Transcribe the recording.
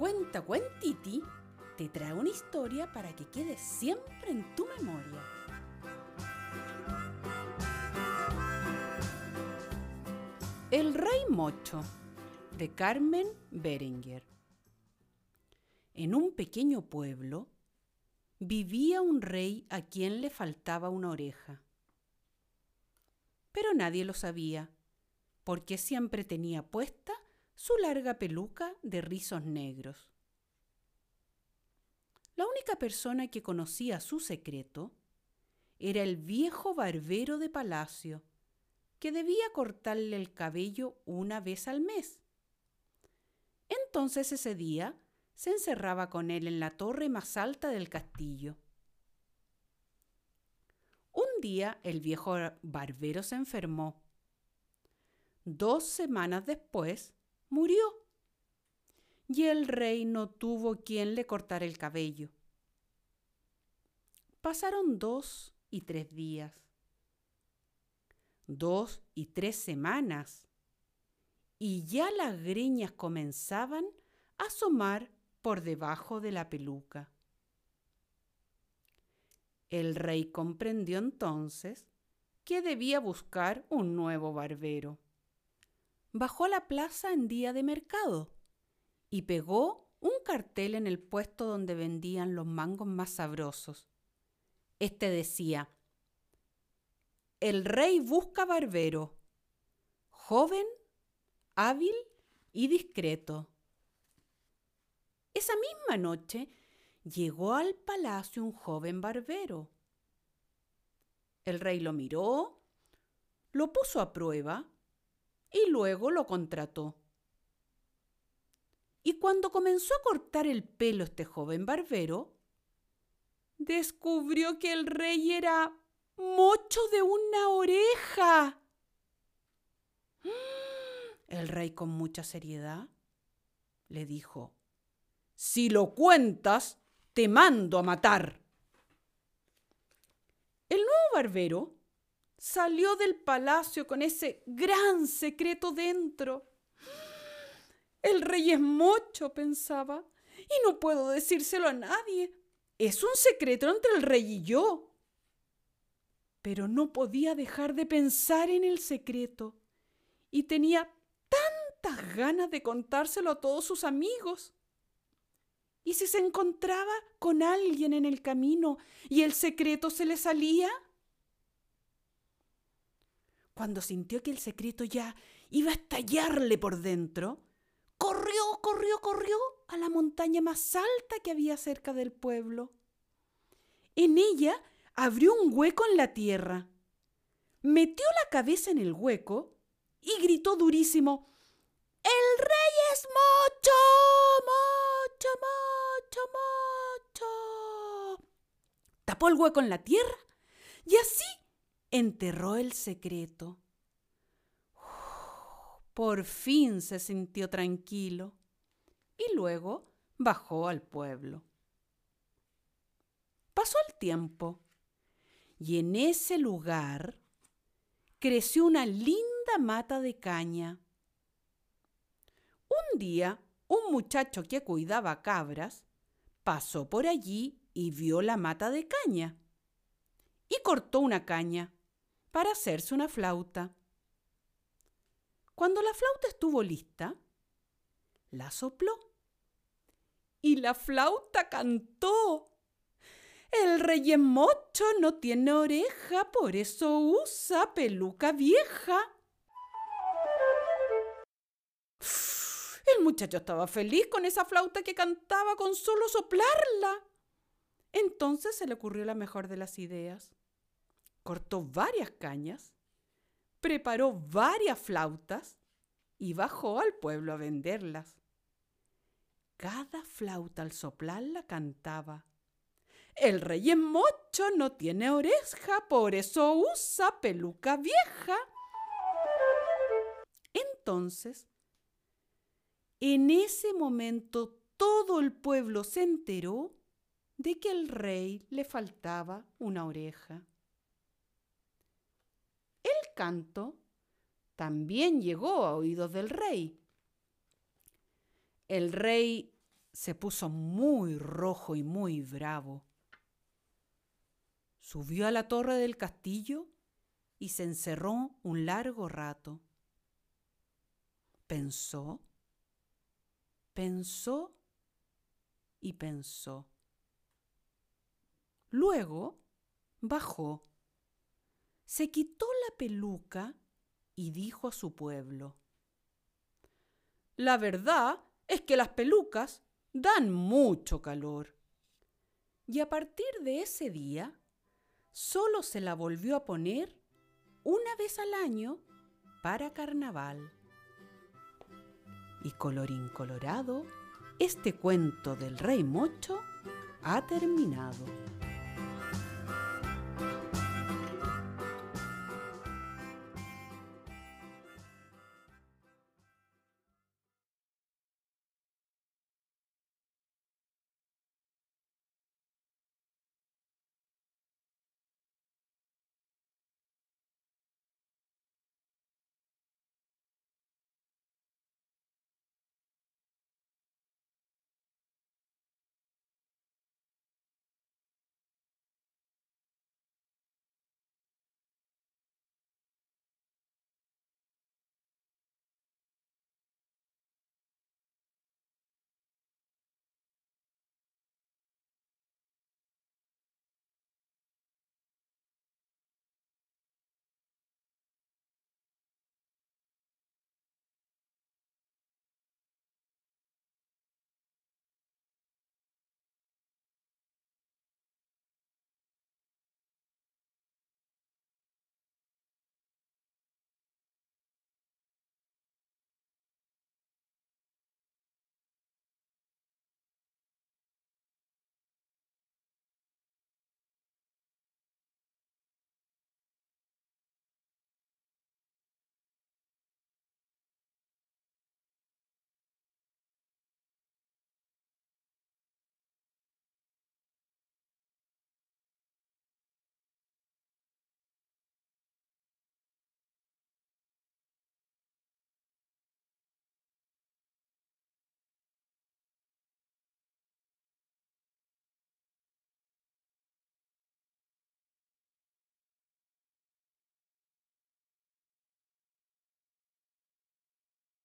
Cuenta Cuentiti te trae una historia para que quede siempre en tu memoria. El Rey Mocho de Carmen Berenguer. En un pequeño pueblo vivía un rey a quien le faltaba una oreja. Pero nadie lo sabía, porque siempre tenía puesta su larga peluca de rizos negros. La única persona que conocía su secreto era el viejo barbero de palacio, que debía cortarle el cabello una vez al mes. Entonces ese día se encerraba con él en la torre más alta del castillo. Un día el viejo barbero se enfermó. Dos semanas después murió. Y el rey no tuvo quien le cortara el cabello. Pasaron dos y tres días, dos y tres semanas, y ya las greñas comenzaban a asomar por debajo de la peluca. El rey comprendió entonces que debía buscar un nuevo barbero bajó a la plaza en día de mercado y pegó un cartel en el puesto donde vendían los mangos más sabrosos. Este decía, El rey busca barbero, joven, hábil y discreto. Esa misma noche llegó al palacio un joven barbero. El rey lo miró, lo puso a prueba y luego lo contrató. Y cuando comenzó a cortar el pelo este joven barbero, descubrió que el rey era mocho de una oreja. El rey con mucha seriedad le dijo, si lo cuentas, te mando a matar. El nuevo barbero salió del palacio con ese gran secreto dentro. El rey es mocho, pensaba, y no puedo decírselo a nadie. Es un secreto entre el rey y yo. Pero no podía dejar de pensar en el secreto y tenía tantas ganas de contárselo a todos sus amigos. ¿Y si se encontraba con alguien en el camino y el secreto se le salía? Cuando sintió que el secreto ya iba a estallarle por dentro, corrió, corrió, corrió a la montaña más alta que había cerca del pueblo. En ella abrió un hueco en la tierra, metió la cabeza en el hueco y gritó durísimo, ¡El rey es mocho! ¡Mocho, mocho, mocho! Tapó el hueco en la tierra y así enterró el secreto. Por fin se sintió tranquilo y luego bajó al pueblo. Pasó el tiempo y en ese lugar creció una linda mata de caña. Un día, un muchacho que cuidaba cabras pasó por allí y vio la mata de caña y cortó una caña para hacerse una flauta. Cuando la flauta estuvo lista, la sopló y la flauta cantó. El rey mocho no tiene oreja, por eso usa peluca vieja. El muchacho estaba feliz con esa flauta que cantaba con solo soplarla. Entonces se le ocurrió la mejor de las ideas cortó varias cañas, preparó varias flautas y bajó al pueblo a venderlas. Cada flauta al soplarla cantaba. El rey en mocho no tiene oreja, por eso usa peluca vieja. Entonces, en ese momento todo el pueblo se enteró de que al rey le faltaba una oreja canto también llegó a oídos del rey. El rey se puso muy rojo y muy bravo. Subió a la torre del castillo y se encerró un largo rato. Pensó, pensó y pensó. Luego bajó, se quitó la peluca y dijo a su pueblo, La verdad es que las pelucas dan mucho calor. Y a partir de ese día, solo se la volvió a poner una vez al año para carnaval. Y colorín colorado, este cuento del rey mocho ha terminado.